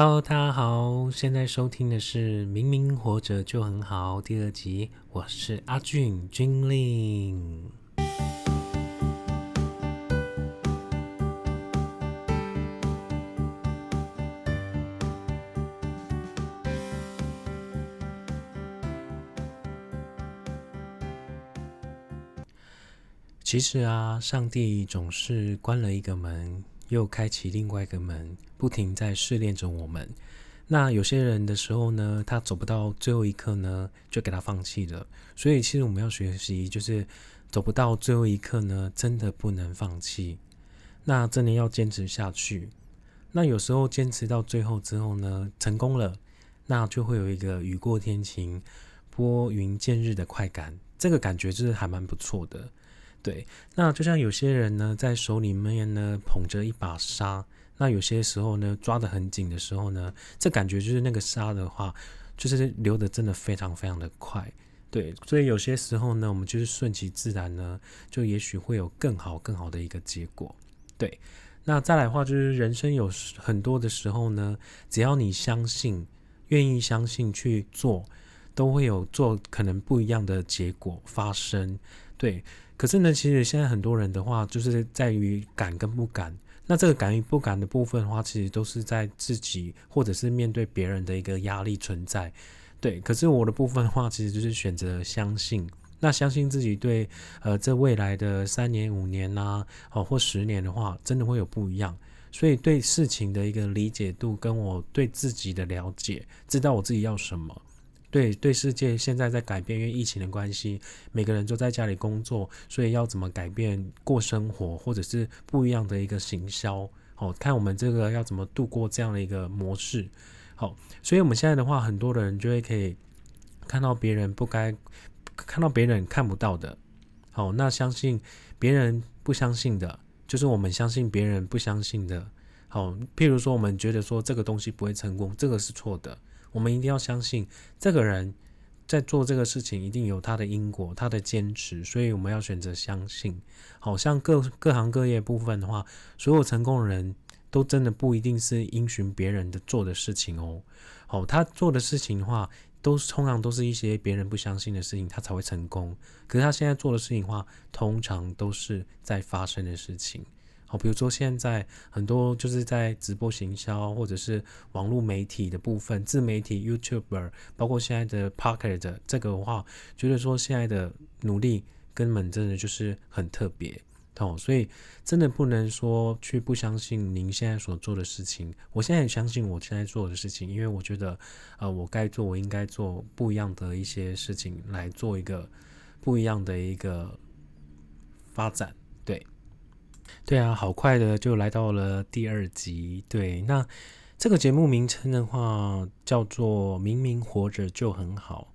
Hello，大家好，现在收听的是《明明活着就很好》第二集，我是阿俊君令。其实啊，上帝总是关了一个门。又开启另外一个门，不停在试炼着我们。那有些人的时候呢，他走不到最后一刻呢，就给他放弃了。所以，其实我们要学习，就是走不到最后一刻呢，真的不能放弃。那真的要坚持下去。那有时候坚持到最后之后呢，成功了，那就会有一个雨过天晴、拨云见日的快感。这个感觉就是还蛮不错的。对，那就像有些人呢，在手里面呢捧着一把沙，那有些时候呢抓得很紧的时候呢，这感觉就是那个沙的话，就是流的真的非常非常的快。对，所以有些时候呢，我们就是顺其自然呢，就也许会有更好更好的一个结果。对，那再来的话就是人生有很多的时候呢，只要你相信，愿意相信去做，都会有做可能不一样的结果发生。对。可是呢，其实现在很多人的话，就是在于敢跟不敢。那这个敢与不敢的部分的话，其实都是在自己或者是面对别人的一个压力存在。对，可是我的部分的话，其实就是选择相信。那相信自己对呃这未来的三年、五年呐，哦或十年的话，真的会有不一样。所以对事情的一个理解度，跟我对自己的了解，知道我自己要什么。对对，世界现在在改变，因为疫情的关系，每个人都在家里工作，所以要怎么改变过生活，或者是不一样的一个行销，好看我们这个要怎么度过这样的一个模式，好，所以我们现在的话，很多的人就会可以看到别人不该看到别人看不到的，好，那相信别人不相信的，就是我们相信别人不相信的，好，譬如说我们觉得说这个东西不会成功，这个是错的。我们一定要相信，这个人在做这个事情一定有他的因果，他的坚持，所以我们要选择相信。好像各各行各业部分的话，所有成功的人都真的不一定是因循别人的做的事情哦。好，他做的事情的话，都通常都是一些别人不相信的事情，他才会成功。可是他现在做的事情的话，通常都是在发生的事情。好，比如说现在很多就是在直播行销，或者是网络媒体的部分，自媒体 YouTuber，包括现在的 Pocket 这个的话，觉得说现在的努力根本真的就是很特别，哦，所以真的不能说去不相信您现在所做的事情。我现在也相信我现在做的事情，因为我觉得，呃，我该做，我应该做不一样的一些事情，来做一个不一样的一个发展，对。对啊，好快的就来到了第二集。对，那这个节目名称的话叫做《明明活着就很好》。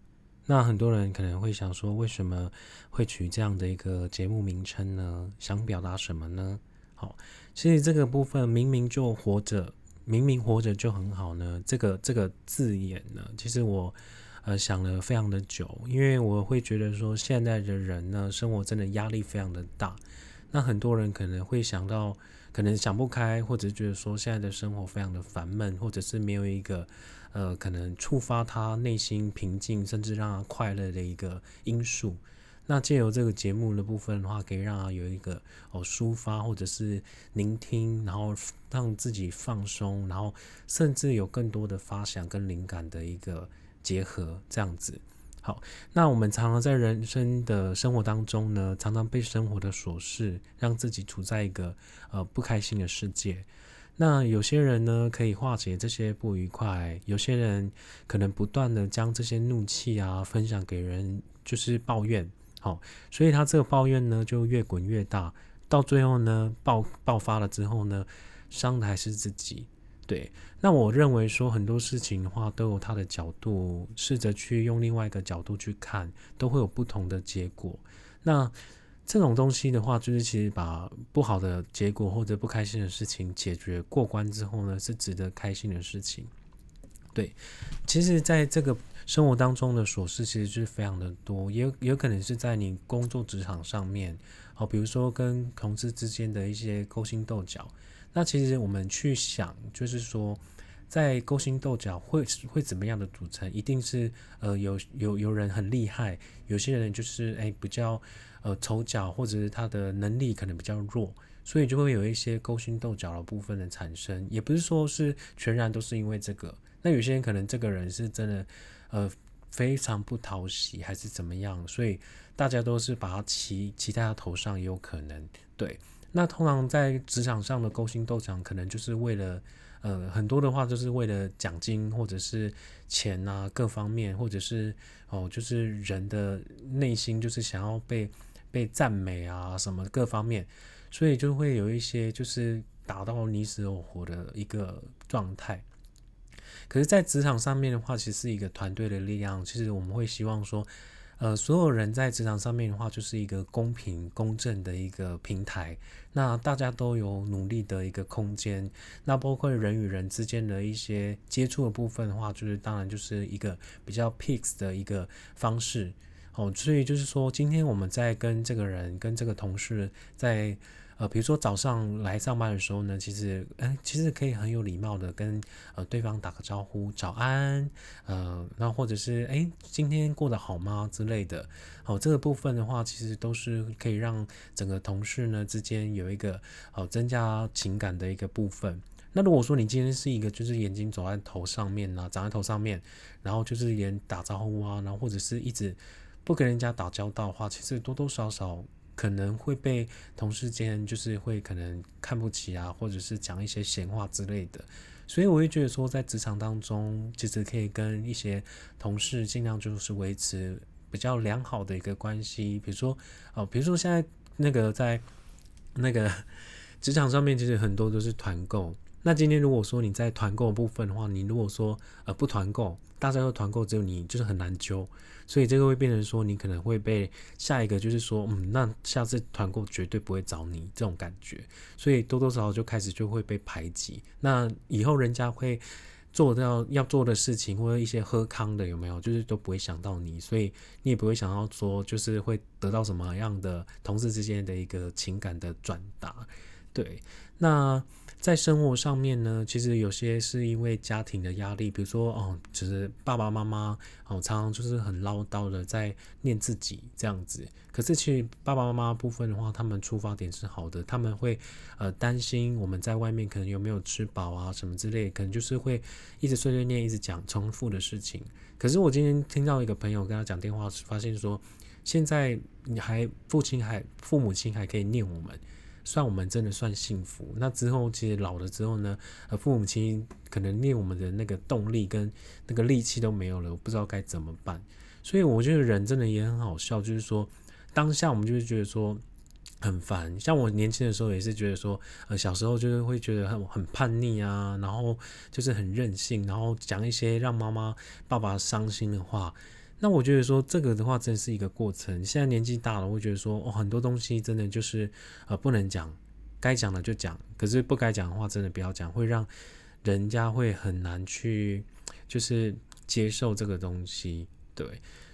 那很多人可能会想说，为什么会取这样的一个节目名称呢？想表达什么呢？好，其实这个部分“明明就活着，明明活着就很好”呢，这个这个字眼呢，其实我呃想了非常的久，因为我会觉得说，现在的人呢，生活真的压力非常的大。那很多人可能会想到，可能想不开，或者觉得说现在的生活非常的烦闷，或者是没有一个，呃，可能触发他内心平静，甚至让他快乐的一个因素。那借由这个节目的部分的话，可以让他有一个哦抒发，或者是聆听，然后让自己放松，然后甚至有更多的发想跟灵感的一个结合，这样子。好，那我们常常在人生的生活当中呢，常常被生活的琐事让自己处在一个呃不开心的世界。那有些人呢可以化解这些不愉快，有些人可能不断的将这些怒气啊分享给人，就是抱怨。好，所以他这个抱怨呢就越滚越大，到最后呢爆爆发了之后呢，伤的还是自己。对，那我认为说很多事情的话都有它的角度，试着去用另外一个角度去看，都会有不同的结果。那这种东西的话，就是其实把不好的结果或者不开心的事情解决过关之后呢，是值得开心的事情。对，其实在这个生活当中的琐事，其实是非常的多，也有可能是在你工作职场上面，好，比如说跟同事之间的一些勾心斗角。那其实我们去想，就是说，在勾心斗角会会怎么样的组成？一定是呃有有有人很厉害，有些人就是哎比较呃丑角，或者是他的能力可能比较弱，所以就会有一些勾心斗角的部分的产生。也不是说是全然都是因为这个，那有些人可能这个人是真的呃非常不讨喜，还是怎么样，所以大家都是把他骑骑在他头上，也有可能对。那通常在职场上的勾心斗角，可能就是为了。呃，很多的话就是为了奖金或者是钱啊，各方面，或者是哦，就是人的内心就是想要被被赞美啊，什么各方面，所以就会有一些就是打到你死我活的一个状态。可是，在职场上面的话，其实是一个团队的力量，其实我们会希望说。呃，所有人在职场上面的话，就是一个公平公正的一个平台。那大家都有努力的一个空间。那包括人与人之间的一些接触的部分的话，就是当然就是一个比较 peace 的一个方式。哦，所以就是说，今天我们在跟这个人、跟这个同事在。呃，比如说早上来上班的时候呢，其实，哎，其实可以很有礼貌的跟呃对方打个招呼，早安，呃，那或者是哎，今天过得好吗之类的。好，这个部分的话，其实都是可以让整个同事呢之间有一个呃增加情感的一个部分。那如果说你今天是一个就是眼睛走在头上面呐，长在头上面，然后就是连打招呼啊，然后或者是一直不跟人家打交道的话，其实多多少少。可能会被同事间就是会可能看不起啊，或者是讲一些闲话之类的，所以我会觉得说，在职场当中，其实可以跟一些同事尽量就是维持比较良好的一个关系。比如说，哦，比如说现在那个在那个 职场上面，其实很多都是团购。那今天如果说你在团购部分的话，你如果说呃不团购，大家都团购，只有你就是很难揪。所以这个会变成说，你可能会被下一个就是说，嗯，那下次团购绝对不会找你这种感觉，所以多多少少就开始就会被排挤。那以后人家会做到要做的事情，或者一些喝康的有没有，就是都不会想到你，所以你也不会想到说，就是会得到什么样的同事之间的一个情感的转达。对，那。在生活上面呢，其实有些是因为家庭的压力，比如说哦，就是爸爸妈妈哦，常常就是很唠叨的在念自己这样子。可是其实爸爸妈妈部分的话，他们出发点是好的，他们会呃担心我们在外面可能有没有吃饱啊什么之类，可能就是会一直碎碎念，一直讲重复的事情。可是我今天听到一个朋友跟他讲电话，发现说现在你还父亲还父母亲还可以念我们。算我们真的算幸福。那之后其实老了之后呢，呃，父母亲可能念我们的那个动力跟那个力气都没有了，我不知道该怎么办。所以我觉得人真的也很好笑，就是说当下我们就是觉得说很烦。像我年轻的时候也是觉得说，呃，小时候就是会觉得很很叛逆啊，然后就是很任性，然后讲一些让妈妈爸爸伤心的话。那我觉得说这个的话，真是一个过程。现在年纪大了，我觉得说哦，很多东西真的就是呃不能讲，该讲的就讲，可是不该讲的话，真的不要讲，会让人家会很难去就是接受这个东西。对，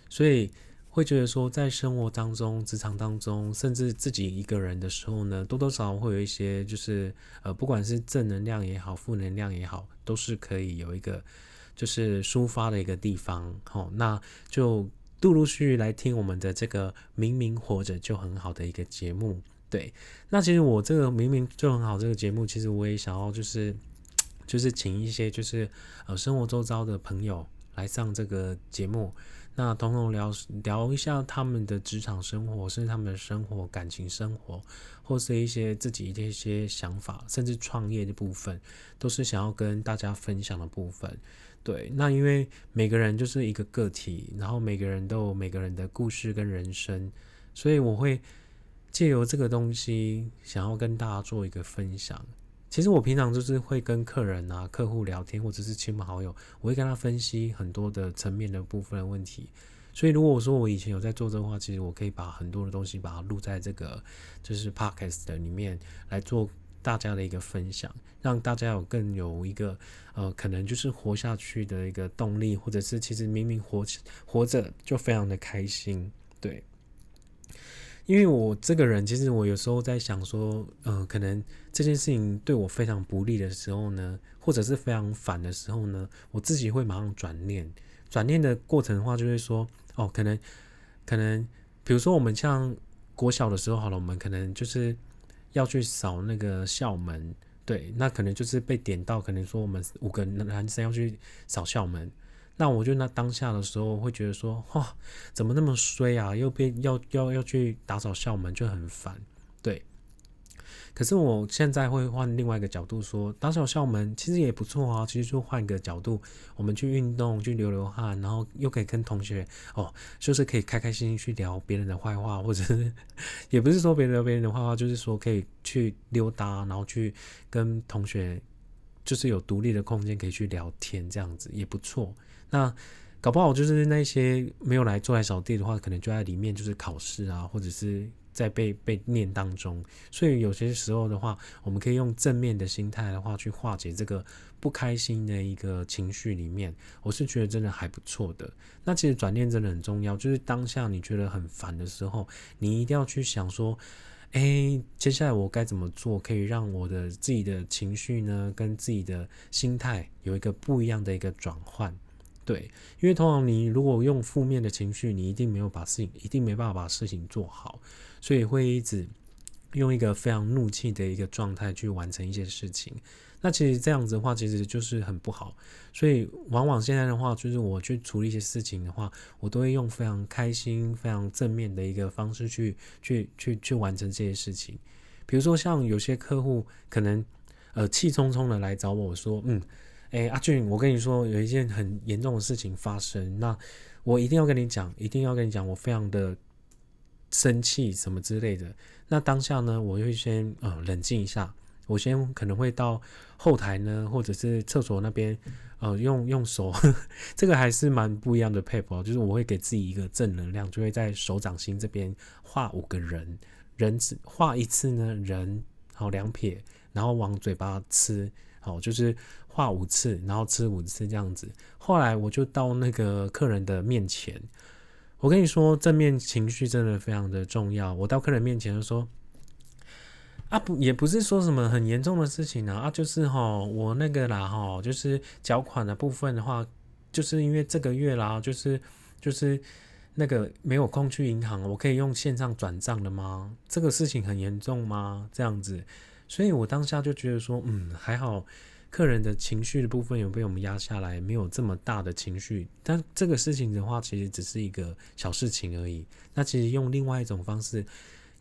所以会觉得说，在生活当中、职场当中，甚至自己一个人的时候呢，多多少少会有一些就是呃，不管是正能量也好，负能量也好，都是可以有一个。就是抒发的一个地方，好，那就陆陆续续来听我们的这个明明活着就很好的一个节目，对。那其实我这个明明就很好这个节目，其实我也想要就是就是请一些就是呃生活周遭的朋友来上这个节目，那统统聊聊一下他们的职场生活，甚至他们的生活、感情生活，或是一些自己的一些想法，甚至创业的部分，都是想要跟大家分享的部分。对，那因为每个人就是一个个体，然后每个人都有每个人的故事跟人生，所以我会借由这个东西，想要跟大家做一个分享。其实我平常就是会跟客人啊、客户聊天，或者是亲朋好友，我会跟他分析很多的层面的部分的问题。所以如果我说我以前有在做这个话，其实我可以把很多的东西把它录在这个就是 podcast 里面来做。大家的一个分享，让大家有更有一个呃，可能就是活下去的一个动力，或者是其实明明活活着就非常的开心，对。因为我这个人，其实我有时候在想说，呃，可能这件事情对我非常不利的时候呢，或者是非常烦的时候呢，我自己会马上转念。转念的过程的话，就会说，哦，可能，可能，比如说我们像国小的时候，好了，我们可能就是要去扫那个校门，对，那可能就是被点到，可能说我们五个男生要去扫校门。那我就那当下的时候会觉得说，哇，怎么那么衰啊？又被要要要去打扫校门，就很烦，对。可是我现在会换另外一个角度说，打扫校门其实也不错啊。其实就换个角度，我们去运动，去流流汗，然后又可以跟同学哦，就是可以开开心心去聊别人的坏话，或者是也不是说别人聊别人的坏话，就是说可以去溜达，然后去跟同学就是有独立的空间可以去聊天，这样子也不错。那搞不好就是那些没有来做来扫地的话，可能就在里面就是考试啊，或者是在被被念当中。所以有些时候的话，我们可以用正面的心态的话去化解这个不开心的一个情绪里面。我是觉得真的还不错的。那其实转念真的很重要，就是当下你觉得很烦的时候，你一定要去想说，哎，接下来我该怎么做，可以让我的自己的情绪呢，跟自己的心态有一个不一样的一个转换。对，因为通常你如果用负面的情绪，你一定没有把事情，一定没办法把事情做好，所以会一直用一个非常怒气的一个状态去完成一些事情。那其实这样子的话，其实就是很不好。所以往往现在的话，就是我去处理一些事情的话，我都会用非常开心、非常正面的一个方式去去去去完成这些事情。比如说像有些客户可能呃气冲冲的来找我说，嗯。哎，阿俊，我跟你说，有一件很严重的事情发生，那我一定要跟你讲，一定要跟你讲，我非常的生气，什么之类的。那当下呢，我会先呃冷静一下，我先可能会到后台呢，或者是厕所那边，呃，用用手，这个还是蛮不一样的配合，就是我会给自己一个正能量，就会在手掌心这边画五个人，人字画一次呢，人好两撇，然后往嘴巴吃。好，就是画五次，然后吃五次这样子。后来我就到那个客人的面前，我跟你说，正面情绪真的非常的重要。我到客人面前就说：“啊，不，也不是说什么很严重的事情啊，啊，就是哈，我那个啦哈，就是缴款的部分的话，就是因为这个月啦，就是就是那个没有空去银行，我可以用线上转账的吗？这个事情很严重吗？这样子。”所以我当下就觉得说，嗯，还好，客人的情绪的部分有被我们压下来，没有这么大的情绪。但这个事情的话，其实只是一个小事情而已。那其实用另外一种方式，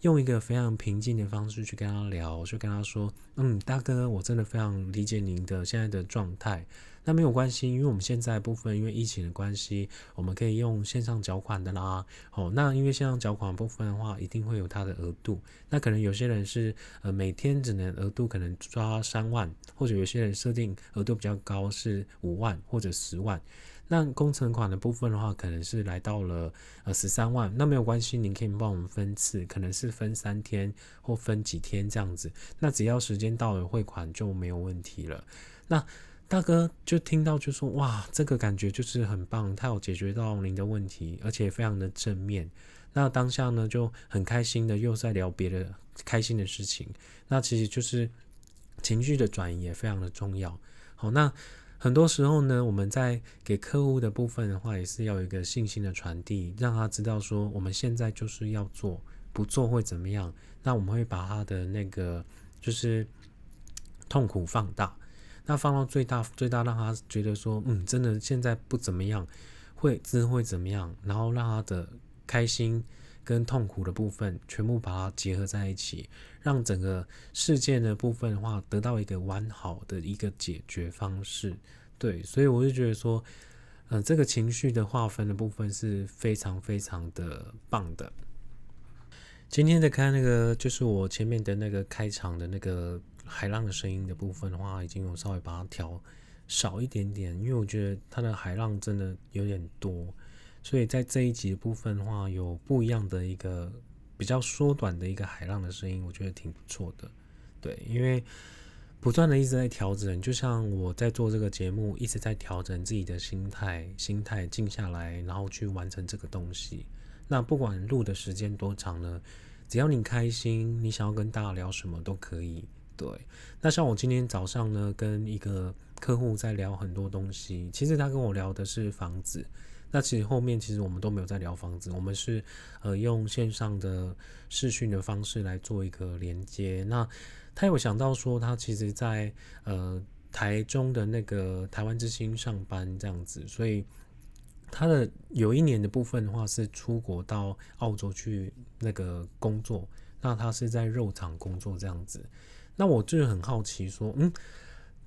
用一个非常平静的方式去跟他聊，就跟他说，嗯，大哥，我真的非常理解您的现在的状态。那没有关系，因为我们现在部分因为疫情的关系，我们可以用线上缴款的啦。哦，那因为线上缴款部分的话，一定会有它的额度。那可能有些人是呃每天只能额度可能抓三万，或者有些人设定额度比较高是五万或者十万。那工程款的部分的话，可能是来到了呃十三万。那没有关系，您可以帮我们分次，可能是分三天或分几天这样子。那只要时间到了汇款就没有问题了。那大哥就听到就说哇，这个感觉就是很棒，他有解决到您的问题，而且非常的正面。那当下呢就很开心的又在聊别的开心的事情。那其实就是情绪的转移也非常的重要。好，那很多时候呢，我们在给客户的部分的话，也是要有一个信心的传递，让他知道说我们现在就是要做，不做会怎么样？那我们会把他的那个就是痛苦放大。那放到最大，最大让他觉得说，嗯，真的现在不怎么样，会之会怎么样？然后让他的开心跟痛苦的部分全部把它结合在一起，让整个事件的部分的话得到一个完好的一个解决方式。对，所以我就觉得说，嗯，这个情绪的划分的部分是非常非常的棒的。今天的看那个，就是我前面的那个开场的那个。海浪的声音的部分的话，已经有稍微把它调少一点点，因为我觉得它的海浪真的有点多，所以在这一集的部分的话，有不一样的一个比较缩短的一个海浪的声音，我觉得挺不错的。对，因为不断的一直在调整，就像我在做这个节目，一直在调整自己的心态，心态静下来，然后去完成这个东西。那不管录的时间多长呢？只要你开心，你想要跟大家聊什么都可以。对，那像我今天早上呢，跟一个客户在聊很多东西，其实他跟我聊的是房子。那其实后面其实我们都没有在聊房子，我们是呃用线上的视讯的方式来做一个连接。那他有想到说，他其实在呃台中的那个台湾之星上班这样子，所以他的有一年的部分的话是出国到澳洲去那个工作。那他是在肉厂工作这样子。那我就很好奇说，嗯。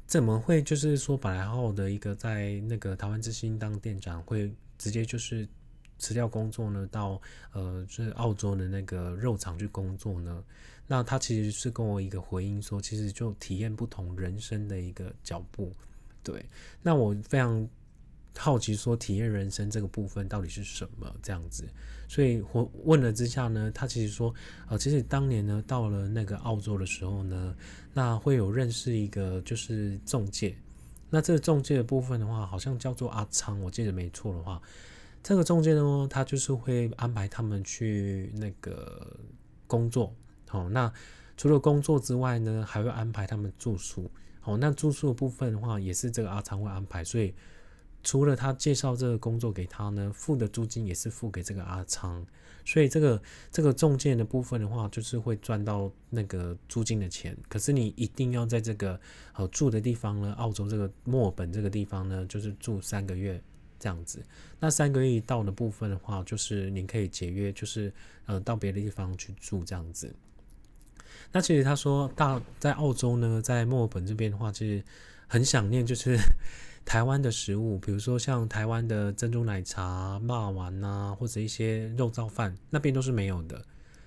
怎么会就是说，本来好好的一个在那个台湾之星当店长，会直接就是辞掉工作呢？到呃，就是澳洲的那个肉厂去工作呢？那他其实是跟我一个回应说，其实就体验不同人生的一个脚步。对，那我非常。好奇说体验人生这个部分到底是什么这样子，所以我问了之下呢，他其实说，呃，其实当年呢到了那个澳洲的时候呢，那会有认识一个就是中介，那这个中介的部分的话，好像叫做阿昌，我记得没错的话，这个中介呢，他就是会安排他们去那个工作，好，那除了工作之外呢，还会安排他们住宿，好，那住宿部分的话，也是这个阿昌会安排，所以。除了他介绍这个工作给他呢，付的租金也是付给这个阿昌，所以这个这个中介的部分的话，就是会赚到那个租金的钱。可是你一定要在这个呃住的地方呢，澳洲这个墨尔本这个地方呢，就是住三个月这样子。那三个月一到的部分的话，就是你可以节约，就是呃到别的地方去住这样子。那其实他说大在澳洲呢，在墨尔本这边的话，其实很想念就是。台湾的食物，比如说像台湾的珍珠奶茶、骂丸呐，或者一些肉燥饭，那边都是没有的。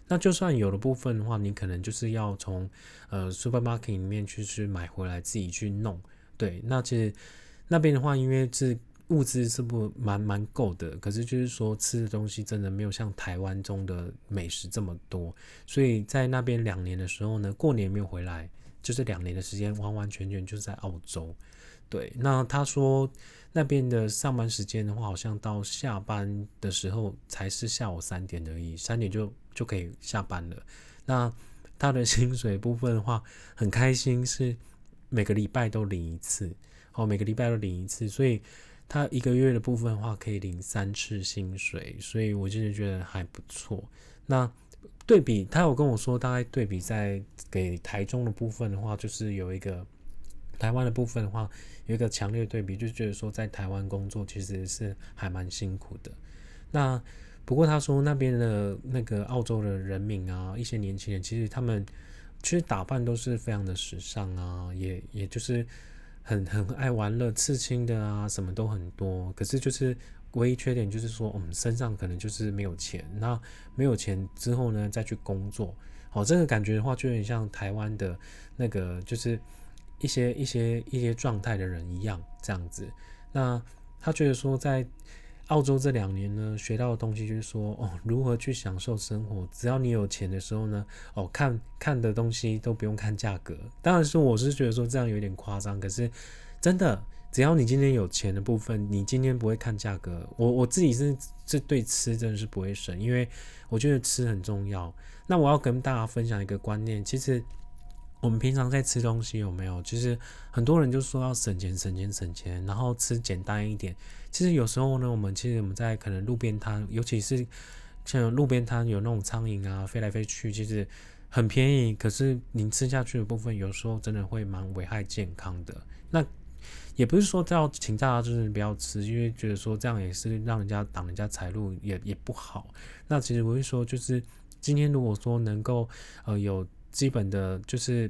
那就算有的部分的话，你可能就是要从呃 supermarket 里面去去买回来自己去弄。对，那其实那边的话，因为是物资是不蛮蛮够的，可是就是说吃的东西真的没有像台湾中的美食这么多。所以在那边两年的时候呢，过年没有回来，就是两年的时间完完全全就是在澳洲。对，那他说那边的上班时间的话，好像到下班的时候才是下午三点而已，三点就就可以下班了。那他的 薪水部分的话，很开心，是每个礼拜都领一次，哦，每个礼拜都领一次，所以他一个月的部分的话，可以领三次薪水，所以我真的觉得还不错。那对比他有跟我说，大概对比在给台中的部分的话，就是有一个。台湾的部分的话，有一个强烈对比，就觉得说在台湾工作其实是还蛮辛苦的。那不过他说那边的那个澳洲的人民啊，一些年轻人其实他们其实打扮都是非常的时尚啊，也也就是很很爱玩乐、刺青的啊，什么都很多。可是就是唯一缺点就是说，我们身上可能就是没有钱。那没有钱之后呢，再去工作，哦，这个感觉的话，就有点像台湾的那个就是。一些一些一些状态的人一样这样子，那他觉得说在澳洲这两年呢，学到的东西就是说哦，如何去享受生活。只要你有钱的时候呢，哦，看看的东西都不用看价格。当然说我是觉得说这样有点夸张，可是真的，只要你今天有钱的部分，你今天不会看价格。我我自己是这对吃真的是不会省，因为我觉得吃很重要。那我要跟大家分享一个观念，其实。我们平常在吃东西有没有？其实很多人就说要省钱、省钱、省钱，然后吃简单一点。其实有时候呢，我们其实我们在可能路边摊，尤其是像路边摊有那种苍蝇啊飞来飞去，其实很便宜。可是您吃下去的部分，有时候真的会蛮危害健康的。那也不是说要请大家就是不要吃，因为觉得说这样也是让人家挡人家财路，也也不好。那其实我会说，就是今天如果说能够呃有。基本的就是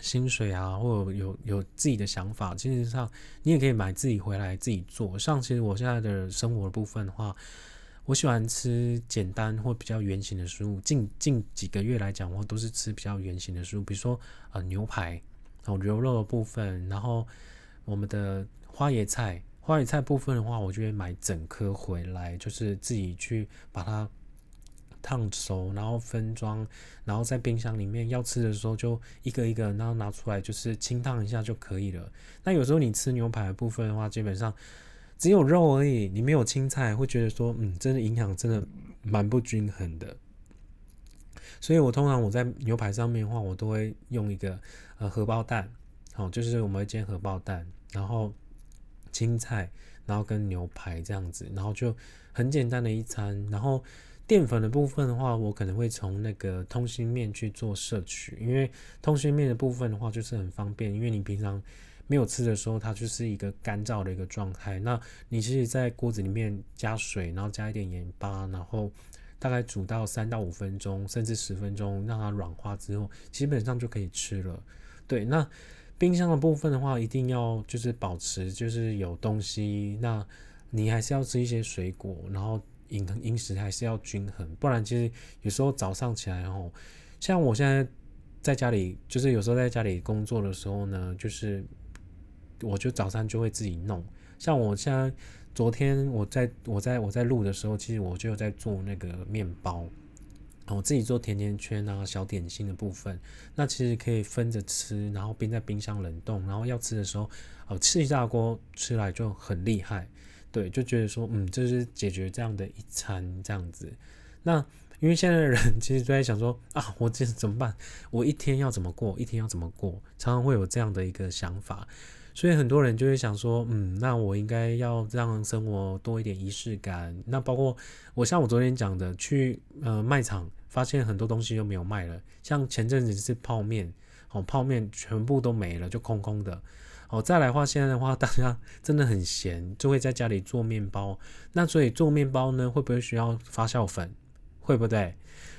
薪水啊，或者有有自己的想法，基本上你也可以买自己回来自己做。像其实我现在的生活部分的话，我喜欢吃简单或比较圆形的食物。近近几个月来讲，我都是吃比较圆形的食物，比如说呃牛排哦牛肉的部分，然后我们的花椰菜，花椰菜部分的话，我就会买整颗回来，就是自己去把它。烫熟，然后分装，然后在冰箱里面要吃的时候就一个一个，然后拿出来就是清烫一下就可以了。那有时候你吃牛排的部分的话，基本上只有肉而已，你没有青菜，会觉得说，嗯，真的营养真的蛮不均衡的。所以我通常我在牛排上面的话，我都会用一个呃荷包蛋，好，就是我们会煎荷包蛋，然后青菜，然后跟牛排这样子，然后就很简单的一餐。然后淀粉的部分的话，我可能会从那个通心面去做摄取，因为通心面的部分的话就是很方便，因为你平常。没有吃的时候，它就是一个干燥的一个状态。那你其实，在锅子里面加水，然后加一点盐巴，然后大概煮到三到五分钟，甚至十分钟，让它软化之后，基本上就可以吃了。对，那冰箱的部分的话，一定要就是保持就是有东西。那你还是要吃一些水果，然后饮饮食还是要均衡，不然其实有时候早上起来哦，像我现在在家里，就是有时候在家里工作的时候呢，就是。我就早上就会自己弄，像我现在昨天我在我在我在录的时候，其实我就在做那个面包，我自己做甜甜圈啊、小点心的部分，那其实可以分着吃，然后冰在冰箱冷冻，然后要吃的时候，哦，吃一大锅吃来就很厉害，对，就觉得说，嗯，这是解决这样的一餐这样子。那因为现在的人 其实都在想说，啊，我这怎么办？我一天要怎么过？一天要怎么过？常常会有这样的一个想法。所以很多人就会想说，嗯，那我应该要让生活多一点仪式感。那包括我像我昨天讲的，去呃卖场发现很多东西都没有卖了，像前阵子是泡面，哦，泡面全部都没了，就空空的。哦，再来的话，现在的话，大家真的很闲，就会在家里做面包。那所以做面包呢，会不会需要发酵粉？会不对？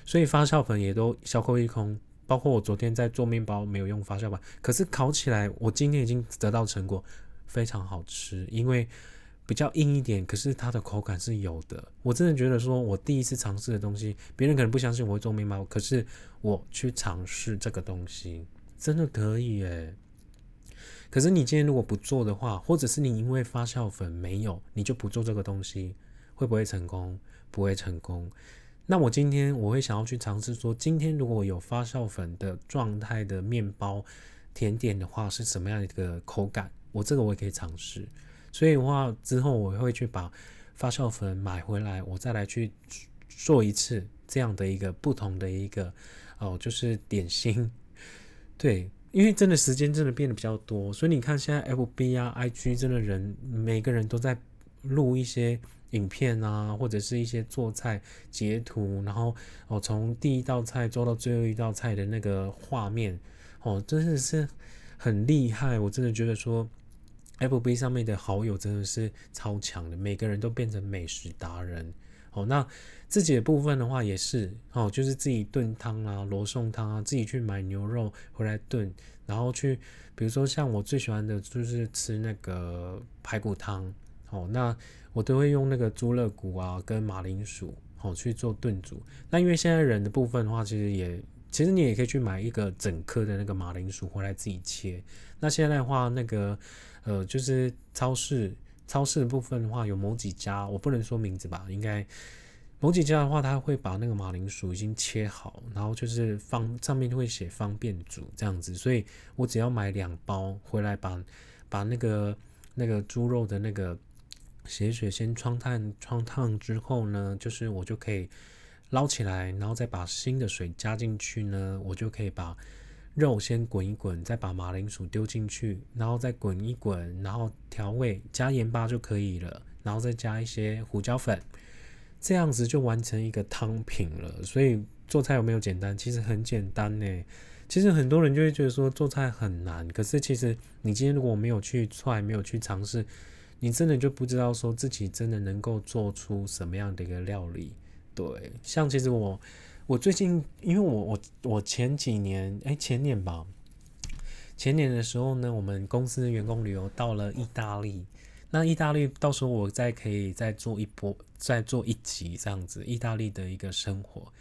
所以发酵粉也都销售一空。包括我昨天在做面包，没有用发酵板，可是烤起来，我今天已经得到成果，非常好吃。因为比较硬一点，可是它的口感是有的。我真的觉得说，我第一次尝试的东西，别人可能不相信我会做面包，可是我去尝试这个东西，真的可以诶。可是你今天如果不做的话，或者是你因为发酵粉没有，你就不做这个东西，会不会成功？不会成功。那我今天我会想要去尝试说，今天如果有发酵粉的状态的面包甜点的话，是什么样的一个口感？我这个我也可以尝试。所以的话，之后我会去把发酵粉买回来，我再来去做一次这样的一个不同的一个哦，就是点心。对，因为真的时间真的变得比较多，所以你看现在 FB 啊、IG 真的人每个人都在录一些。影片啊，或者是一些做菜截图，然后哦，从第一道菜做到最后一道菜的那个画面，哦，真的是很厉害。我真的觉得说，FB 上面的好友真的是超强的，每个人都变成美食达人。哦，那自己的部分的话也是，哦，就是自己炖汤啊，罗宋汤啊，自己去买牛肉回来炖，然后去，比如说像我最喜欢的就是吃那个排骨汤。哦，那我都会用那个猪肋骨啊，跟马铃薯，哦去做炖煮。那因为现在人的部分的话，其实也，其实你也可以去买一个整颗的那个马铃薯回来自己切。那现在的话，那个呃，就是超市超市的部分的话，有某几家，我不能说名字吧，应该某几家的话，他会把那个马铃薯已经切好，然后就是方上面就会写方便煮这样子，所以我只要买两包回来，把把那个那个猪肉的那个。血水先穿烫，穿烫之后呢，就是我就可以捞起来，然后再把新的水加进去呢，我就可以把肉先滚一滚，再把马铃薯丢进去，然后再滚一滚，然后调味加盐巴就可以了，然后再加一些胡椒粉，这样子就完成一个汤品了。所以做菜有没有简单？其实很简单呢。其实很多人就会觉得说做菜很难，可是其实你今天如果没有去踹，没有去尝试。你真的就不知道说自己真的能够做出什么样的一个料理，对，像其实我我最近因为我我我前几年哎前年吧，前年的时候呢，我们公司员工旅游到了意大利，那意大利到时候我再可以再做一波再做一集这样子，意大利的一个生活，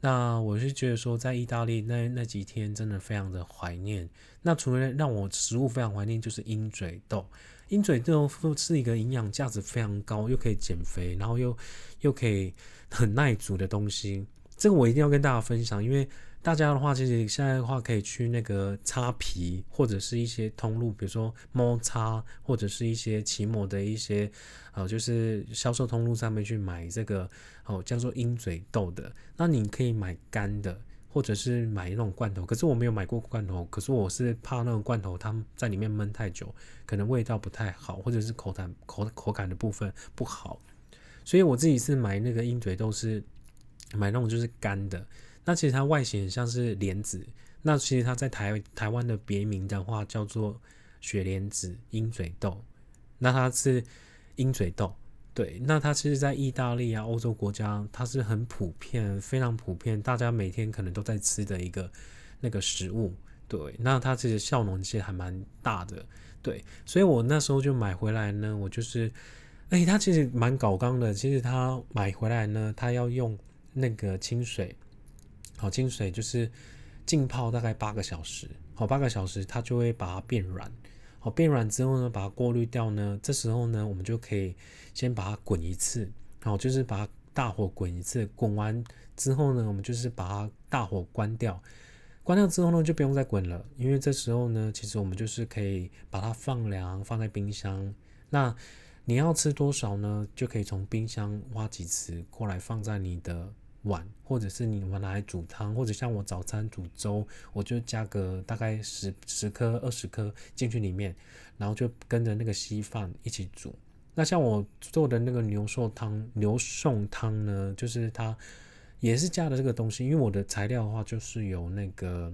那我是觉得说在意大利那那几天真的非常的怀念，那除了让我食物非常怀念，就是鹰嘴豆。鹰嘴豆是一个营养价值非常高，又可以减肥，然后又又可以很耐煮的东西。这个我一定要跟大家分享，因为大家的话，其实现在的话可以去那个擦皮或者是一些通路，比如说猫擦或者是一些奇摩的一些呃，就是销售通路上面去买这个哦，叫做鹰嘴豆的。那你可以买干的。或者是买那种罐头。可是我没有买过罐头，可是我是怕那种罐头它在里面闷太久，可能味道不太好，或者是口感口口感的部分不好。所以我自己是买那个鹰嘴豆，是买那种就是干的。那其实它外形很像是莲子，那其实它在台台湾的别名的话叫做雪莲子鹰嘴豆。那它是鹰嘴豆，对。那它其实，在意大利啊、欧洲国家，它是很普遍、非常普遍，大家每天可能都在吃的一个那个食物，对。那它其实效能其实还蛮大的，对。所以我那时候就买回来呢，我就是，哎，它其实蛮搞刚的。其实它买回来呢，它要用那个清水。好，清水就是浸泡大概八个小时，好，八个小时它就会把它变软，好，变软之后呢，把它过滤掉呢，这时候呢，我们就可以先把它滚一次，好，就是把大火滚一次，滚完之后呢，我们就是把它大火关掉，关掉之后呢，就不用再滚了，因为这时候呢，其实我们就是可以把它放凉，放在冰箱。那你要吃多少呢？就可以从冰箱挖几次过来放在你的。碗，或者是你们拿来煮汤，或者像我早餐煮粥，我就加个大概十十颗、二十颗进去里面，然后就跟着那个稀饭一起煮。那像我做的那个牛瘦汤、牛送汤呢，就是它也是加的这个东西，因为我的材料的话就是有那个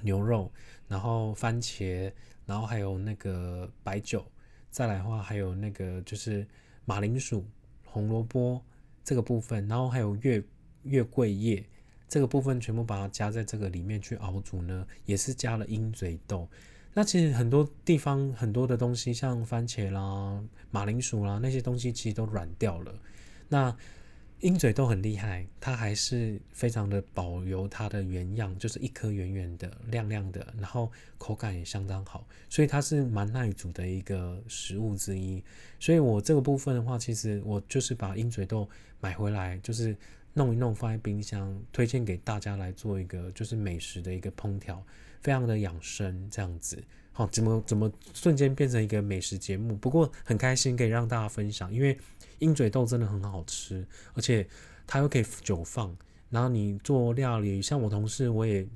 牛肉，然后番茄，然后还有那个白酒，再来的话还有那个就是马铃薯、红萝卜这个部分，然后还有月。月桂叶这个部分全部把它加在这个里面去熬煮呢，也是加了鹰嘴豆。那其实很多地方很多的东西，像番茄啦、马铃薯啦那些东西，其实都软掉了。那鹰嘴豆很厉害，它还是非常的保留它的原样，就是一颗圆圆的、亮亮的，然后口感也相当好，所以它是蛮耐煮的一个食物之一。所以我这个部分的话，其实我就是把鹰嘴豆买回来，就是。弄一弄放在冰箱，推荐给大家来做一个就是美食的一个烹调，非常的养生这样子。好，怎么怎么瞬间变成一个美食节目？不过很开心可以让大家分享，因为鹰嘴豆真的很好吃，而且它又可以久放。然后你做料理，像我同事，我也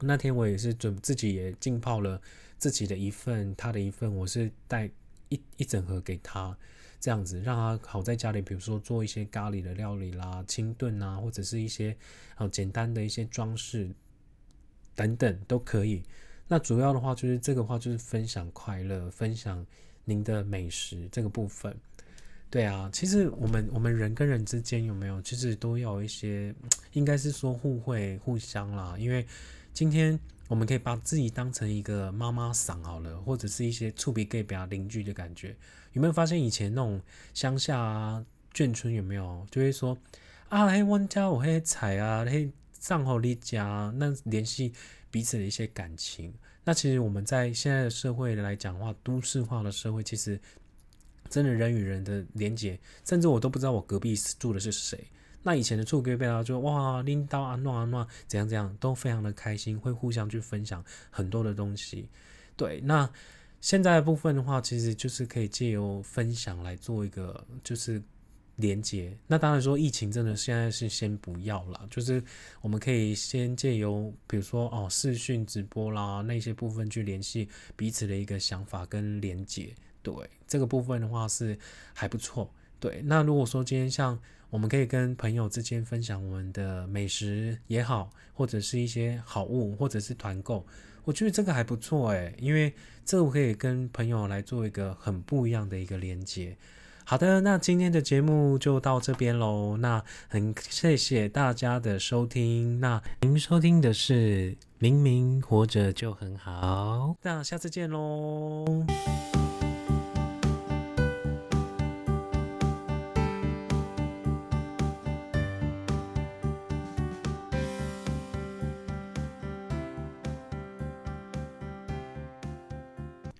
那天我也是准自己也浸泡了自己的一份，他的一份，我是带一一整盒给他。这样子让他好在家里，比如说做一些咖喱的料理啦、清炖啊，或者是一些啊简单的一些装饰等等都可以。那主要的话就是这个话就是分享快乐，分享您的美食这个部分。对啊，其实我们我们人跟人之间有没有，其实都要一些，应该是说互惠互相啦。因为今天我们可以把自己当成一个妈妈桑好了，或者是一些触鼻给表邻居的感觉。有没有发现以前那种乡下啊眷村有没有就会说啊，嘿，我家我嘿菜啊，嘿上好你家，那联系彼此的一些感情。那其实我们在现在的社会来讲的话，都市化的社会，其实真的人与人的连接，甚至我都不知道我隔壁住的是谁。那以前的住隔壁啊，就哇拎刀啊弄啊弄，怎样怎样，都非常的开心，会互相去分享很多的东西。对，那。现在的部分的话，其实就是可以借由分享来做一个就是连接。那当然说疫情真的现在是先不要了，就是我们可以先借由比如说哦视讯直播啦那些部分去联系彼此的一个想法跟连接。对这个部分的话是还不错。对，那如果说今天像我们可以跟朋友之间分享我们的美食也好，或者是一些好物，或者是团购。我觉得这个还不错诶，因为这个可以跟朋友来做一个很不一样的一个连接。好的，那今天的节目就到这边喽。那很谢谢大家的收听。那您收听的是《明明活着就很好》，那下次见喽。